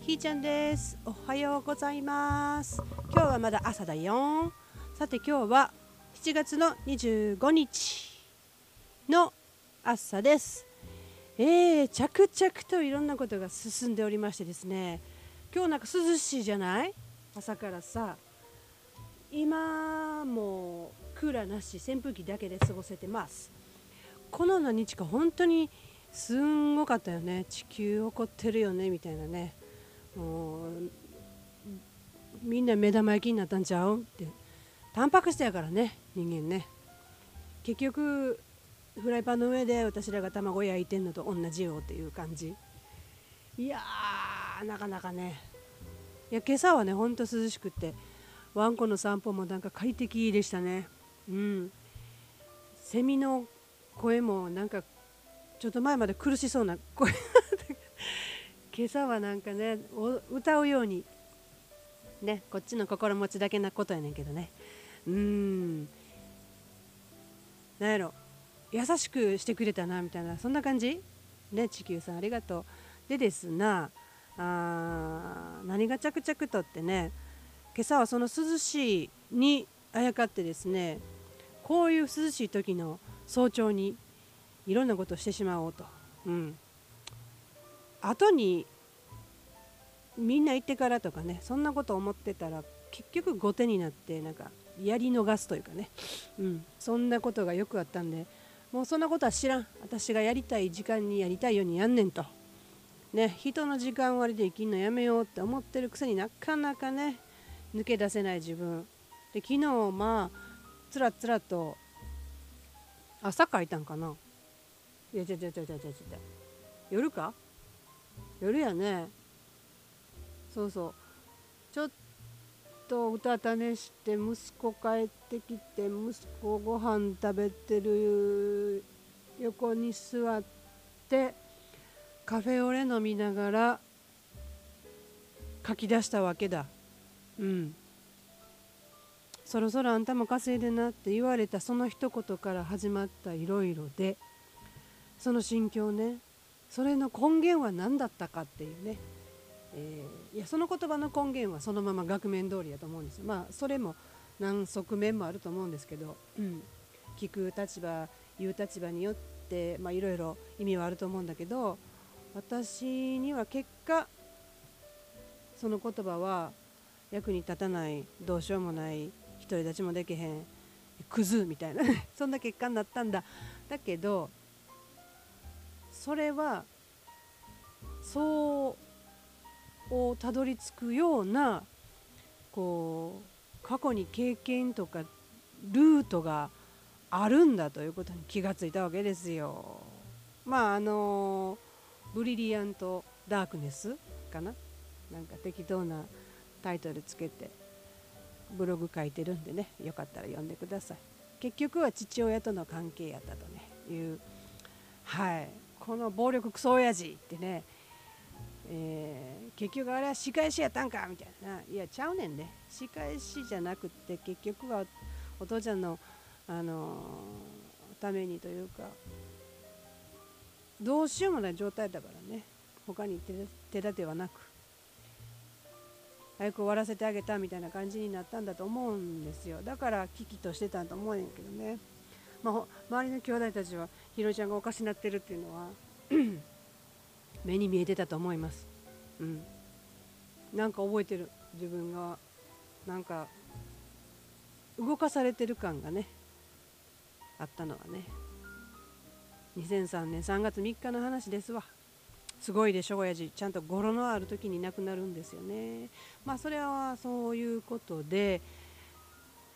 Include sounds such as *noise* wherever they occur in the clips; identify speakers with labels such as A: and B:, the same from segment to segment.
A: ひーちゃんです。おはようございます。今日はまだ朝だよ。さて今日は7月の25日の朝です。えー、着々といろんなことが進んでおりましてですね。今日なんか涼しいじゃない？朝からさ。今もクーラーなし扇風機だけで過ごせてます。この何日か本当にすんごかったよね。地球怒ってるよねみたいなね。もうみんな目玉焼きになったんちゃう？って。タンパク質やからね人間ね。結局フライパンの上で私らが卵焼いてんのと同じよっていう感じ。いやーなかなかね。いや今朝はねほんと涼しくってワンコの散歩もなんか快適でしたね。うん。セミの声もなんかちょっと前まで苦しそうな声。*laughs* 今朝はなんかね歌うようにねこっちの心持ちだけなことやねんけどね。うん。なんやろ。優しくしてくれたなみたいな。そんな感じ？ね地球さんありがとう。でですなあ何が着々とってね今朝はその涼しいにあやかってですねこういう涼しい時の早朝にいろんなことをしてしまおうと、うん、後にみんな行ってからとかねそんなこと思ってたら結局後手になってなんかやり逃すというかね、うん、そんなことがよくあったんでもうそんなことは知らん。私がやりたい時間にやりたいようにやんねんと、ね、人の時間割で生きんのやめようって思ってるくせになかなかね抜け出せない自分。で昨日まあつらつらと朝書いたんかな。いやちゃちゃちゃちゃちゃちゃ夜か？夜やね。そうそう。ちょっとうたた寝して息子帰ってきて息子ご飯食べてる横に座ってカフェオレ飲みながら書き出したわけだ。うん。そろそろあんたも稼いでなって言われたその一言から始まったいろいろで。その心境ね。それの根源は何だったかっていうね。えー、いやその言葉の根源はそのまま額面通りだと思うんですよ。まあそれも何側面もあると思うんですけど、うん、聞く立場言う立場によっていろいろ意味はあると思うんだけど私には結果その言葉は役に立たないどうしようもない独り立ちもできへんクズみたいな *laughs* そんな結果になったんだだけどそれはそうをたどり着くようなこう過去に経験とかルートがあるんだということに気がついたわけですよ。まああのブリリアント・ダークネスかな？なんか適当なタイトルつけてブログ書いてるんでねよかったら読んでください。結局は父親との関係やったとねいうはいこの暴力クソ親父ってねえー、結局あれは仕返しやったんかみたいな。いやちゃうねんね仕返しじゃなくって結局はお父ちゃんの、あのー、ためにというかどうしようもない状態だからね。他に手立てはなく。早く終わらせてあげたみたいな感じになったんだと思うんですよ。だから危機としてたんと思うんやけどね、まあ、周りの兄弟たちはひろちゃんがおかしになってるっていうのは目に見えてたと思います。うん、なんか覚えてる。自分がなんか動かされてる感がねあったのはね。2003年3月3日の話ですわ。すごいでしょ親父。ちゃんと語呂のある時に亡くなるんですよね。まあそれはそういうことで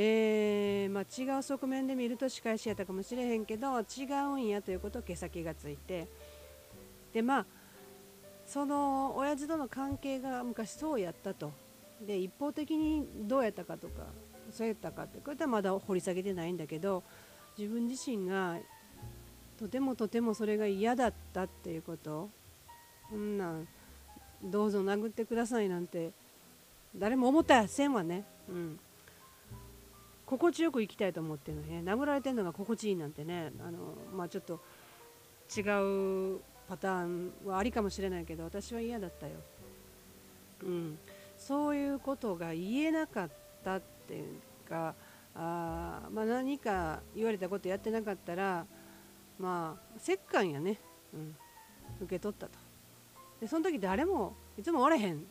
A: えー、まあ、違う側面で見ると仕返しやったかもしれへんけど違うんやということを毛先がついて。でまあその親父との関係が昔そうやったと。で一方的にどうやったかとかそうやったかってこれはまだ掘り下げてないんだけど自分自身がとてもとてもそれが嫌だったっていうこと。そんなんどうぞ殴ってくださいなんて誰も思ったやせんわね、うん、心地よく生きたいと思ってるのね。殴られてるのが心地いいなんてね。あのまあちょっと違うパターンはありかもしれないけど私は嫌だったよ。うん、そういうことが言えなかったっていうかあ、まあ、何か言われたことやってなかったらまあ折感やね、うん、受け取ったと。でその時誰もいつもおれへん。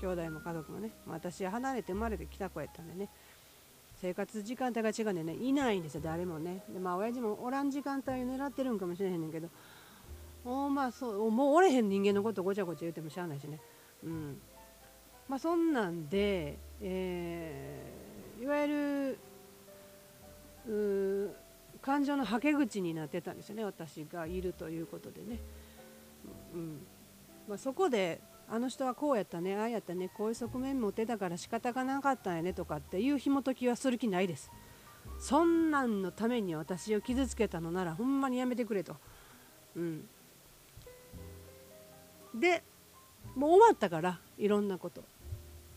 A: 兄弟も家族もね、私は離れて生まれてきた子やったんでね。生活時間帯が違うんでね。いないんですよ誰もね。でまあ親父もおらん時間帯を狙ってるんかもしれへんねんけどおまあそうもうおれへん人間のことごちゃごちゃ言うてもしゃあないしね。うん。まあそんなんで、えー、いわゆる感情のはけ口になってたんですよね私がいるということでね、うん。まあ、そこであの人はこうやったねああやったねこういう側面持ってたから仕方がなかったんやねとかっていう紐解きはする気ないです。そんなんのために私を傷つけたのならほんまにやめてくれと。うん。でもう終わったからいろんなこと。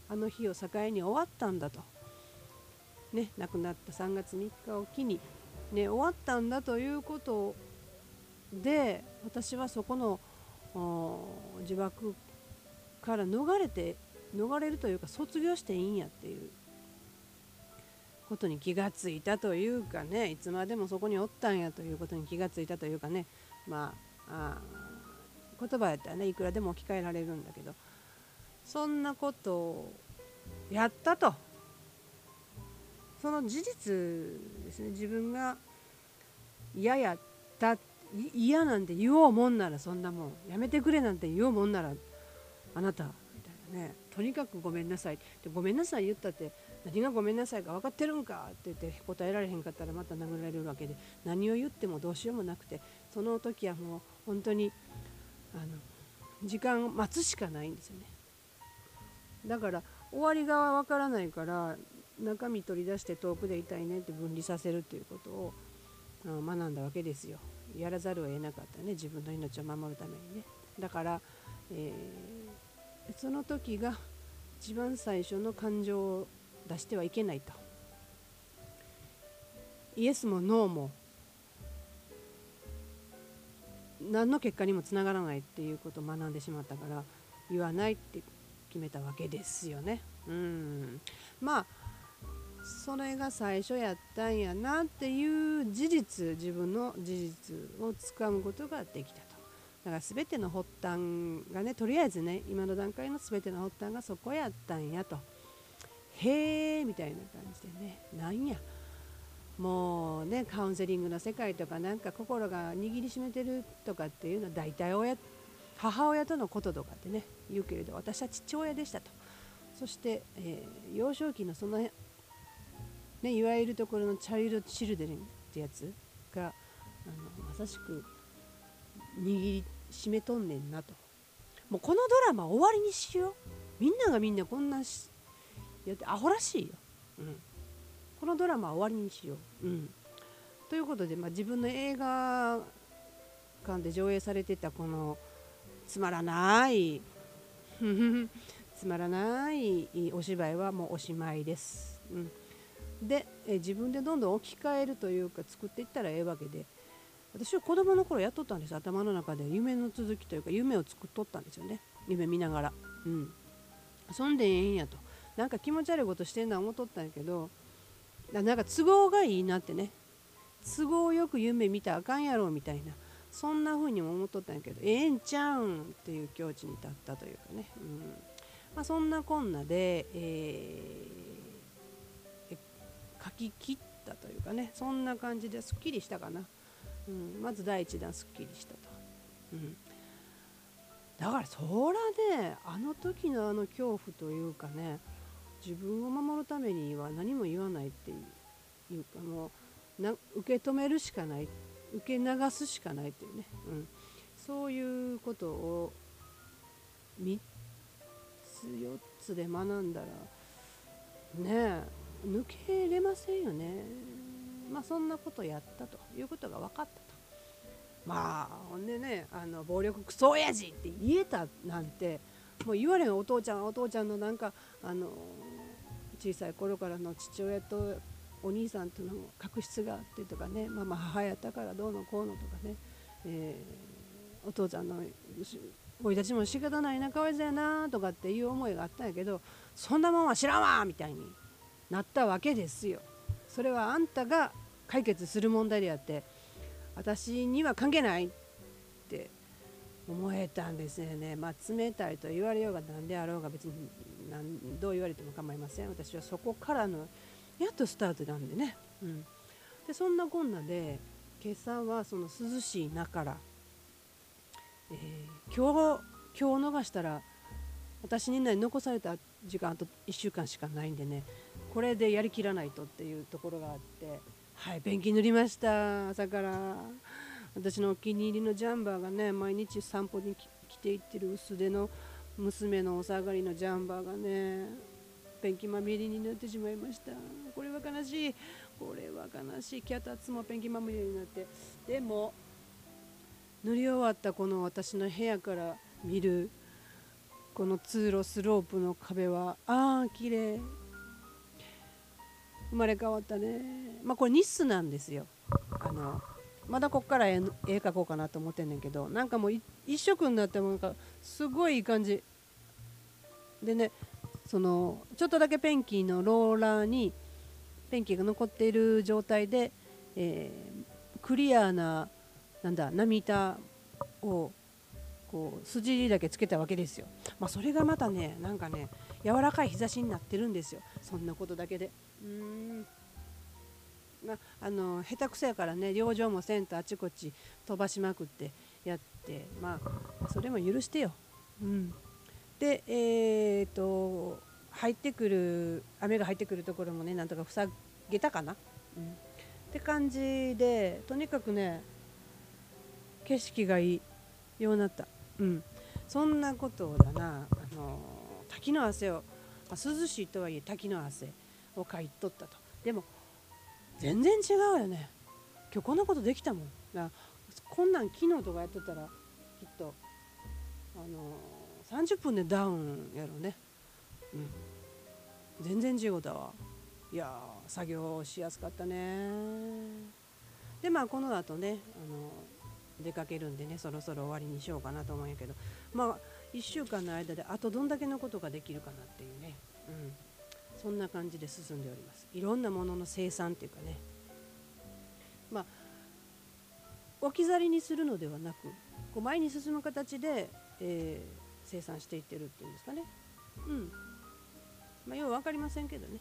A: あの日を境に終わったんだと。ね亡くなった3月3日を機にね終わったんだということで私はそこの呪縛から逃れて逃れるというか卒業していいんやっていうことに気がついたというかねいつまでもそこにおったんやということに気がついたというかねまああ言葉やったらねいくらでも置き換えられるんだけどそんなことをやったと。その事実ですね。自分が嫌やった嫌なんて言おうもんならそんなもんやめてくれなんて言おうもんならあなたみたいなね。とにかくごめんなさい。でごめんなさい言ったって何がごめんなさいか分かってるんかって言って答えられへんかったらまた殴られるわけで何を言ってもどうしようもなくてその時はもう本当にあの時間を待つしかないんですよね。だから終わりが分からないから中身取り出して遠くでいたいねって分離させるっていうことを学んだわけですよ。やらざるを得なかったね。自分の命を守るためにね。だから、えー、その時が一番最初の感情を出してはいけないと。イエスもノーも何の結果にもつながらないっていうことを学んでしまったから言わないって決めたわけですよね。うん。まあそれが最初やったんやなっていう事実自分の事実をつかむことができたと。だから全ての発端がねとりあえずね今の段階の全ての発端がそこやったんやと。へえみたいな感じでね。なんや？もうねカウンセリングの世界とかなんか心が握りしめてるとかっていうのは大体親母親とのこととかってね言うけれど私は父親でしたと。そして、えー、幼少期のそのね、いわゆるところのチャイルド・チルデレンってやつがあのまさしく握りしめとんねんなと。もうこのドラマ終わりにしよう。みんながみんなこんなしやってアホらしいよ、うん、このドラマは終わりにしよう、うん、ということで、まあ、自分の映画館で上映されてたこのつまらない *laughs* つまらないお芝居はもうおしまいです。うん。で、え自分でどんどん置き換えるというか作っていったらええわけで私は子供の頃やっとったんです。頭の中で夢の続きというか夢を作っとったんですよね。夢見ながら。うん。そんでええんやと。なんか気持ち悪いことしてんな思っとったんやけどなんか都合がいいなってね。都合よく夢見たらあかんやろみたいな。そんな風にも思っとったんやけど。ええんちゃうんっていう境地に立ったというかね、うん。まあ、そんなこんなで、えー書き切ったというかね。そんな感じですっきりしたかな、うん、まず第1弾すっきりしたと、うん、だからそらねあの時のあの恐怖というかね自分を守るためには何も言わないっていうかもうな受け止めるしかない受け流すしかないっていうね、うん、そういうことを3つ4つで学んだらねえ抜けれませんよね。まあそんなことやったということが分かったと。まあほんでねあの暴力クソ親父って言えたなんてもう言われん。お父ちゃんお父ちゃんのなんかあの小さい頃からの父親とお兄さんとの確執があってとかね、まあ、まあ母やったからどうのこうのとかね、えー、お父ちゃんの生い立ちも仕方ないなかわいそうやなとかっていう思いがあったんやけどそんなもんは知らんわみたいになったわけですよ。それはあんたが解決する問題であって私には関係ないっ思えたんですよね。まあ冷たいと言われようが何であろうが別に何どう言われても構いません。私はそこからのやっとスタートなんでね。うん、でそんなこんなで今朝はその涼しい中から、えー、今日今日逃したら私にね残された時間あと1週間しかないんでねこれでやりきらないとっていうところがあってはいペンキ塗りました朝から私のお気に入りのジャンバーがね毎日散歩に着ていってる薄手の娘のお下がりのジャンバーがねペンキまみれになってしまいました。これは悲しい。これは悲しい。脚立もペンキまみれになって。でも塗り終わったこの私の部屋から見るこの通路スロープの壁はああ綺麗。生まれ変わったね。まあこれニスなんですよ。あのまだこっから絵描こうかなと思ってんねんけどなんかもう一色になってもなんかすごいいい感じでねそのちょっとだけペンキのローラーにペンキが残っている状態で、えー、クリアななんだ波板をこう筋だけつけたわけですよ。まあ、それがまたねなんかね柔らかい日差しになってるんですよそんなことだけで。うんまあ、あの下手くそやからね養生もせんとあちこち飛ばしまくってやってまあそれも許してよ。うん、でえー、っと入ってくる雨が入ってくるところもねなんとか塞げたかな、うん、って感じでとにかくね景色がいいようになった、うん、そんなことだなあの滝の汗を、まあ、涼しいとはいえ滝の汗をかいとったと。でも全然違うよね。今日こんなことできたもん。だこんなん昨日とかやっとったらきっとあの30分でダウンやろうね。うん。全然違うだわいや作業しやすかったね。でまあこの後ねあの出かけるんでねそろそろ終わりにしようかなと思うんやけど。まあ1週間の間であとどんだけのことができるかなっていうね、そんな感じで進んでおります。いろんなものの生産っていうかね。まあ置き去りにするのではなくこう前に進む形で、えー、生産していってるっていうんですかね。うん。まあよう分かりませんけどね。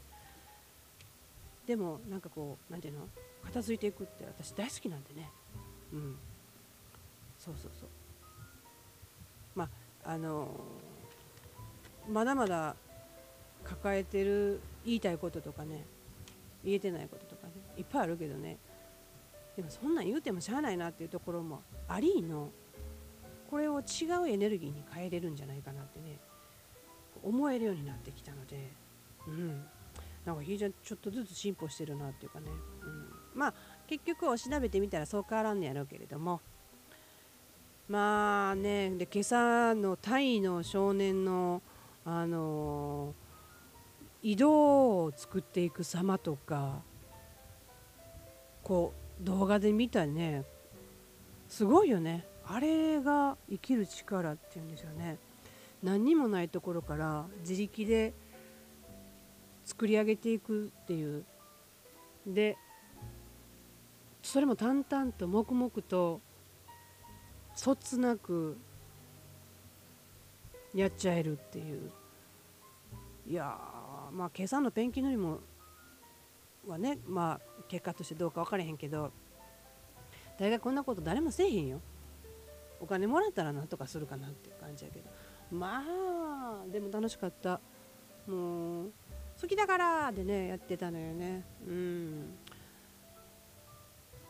A: でもなんかこう何ていうの？片付いていくって私大好きなんでね。うん。そうそうそう。まああの、まだまだ抱えてる言いたいこととかね言えてないこととかねいっぱいあるけどね。でもそんなん言うてもしゃあないなっていうところもありのこれを違うエネルギーに変えれるんじゃないかなってね思えるようになってきたのでうん。なんか非常にちょっとずつ進歩してるなっていうかね、うん、まあ結局お調べてみたらそう変わらんのやろうけれどもまあねで今朝のタイの少年のあのー、移動を作っていく様とかこう動画で見たねすごいよね。あれが生きる力っていうんですよね。何にもないところから自力で作り上げていくっていう。でそれも淡々と黙々とそつなくやっちゃえるっていう。いやまあ今朝のペンキ塗りもはねまあ結果としてどうか分からへんけど大概こんなこと誰もせえへんよ。お金もらったらなんとかするかなっていう感じやけど。まあでも楽しかった。もう好きだからでねやってたのよね。うん。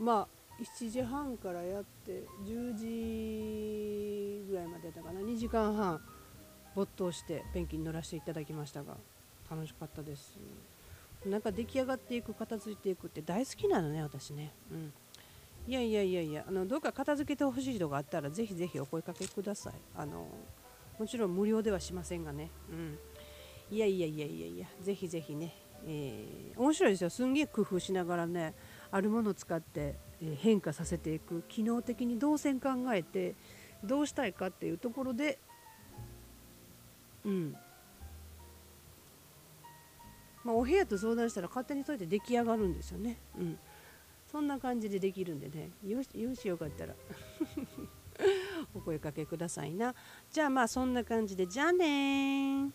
A: まあ7時半からやって10時ぐらいまでやったかな。2時間半没頭してペンキに乗らせていただきましたが。楽しかったです。なんか出来上がっていく片付いていくって大好きなのね私ね。うん。いやいやいやいやあのどうか片付けてほしい人があったらぜひぜひお声かけください。あのもちろん無料ではしませんがね。うん。いやいやいやいやいやぜひぜひね、えー、面白いですよ。すんげえ工夫しながらねあるものを使って変化させていく。機能的に動線考えてどうしたいかっていうところでうん。まあ、お部屋と相談したら勝手にそうやって出来上がるんですよね。うん、そんな感じでできるんでね。よしよしよかったら。*laughs* お声かけくださいな。じゃあまあそんな感じで。じゃあね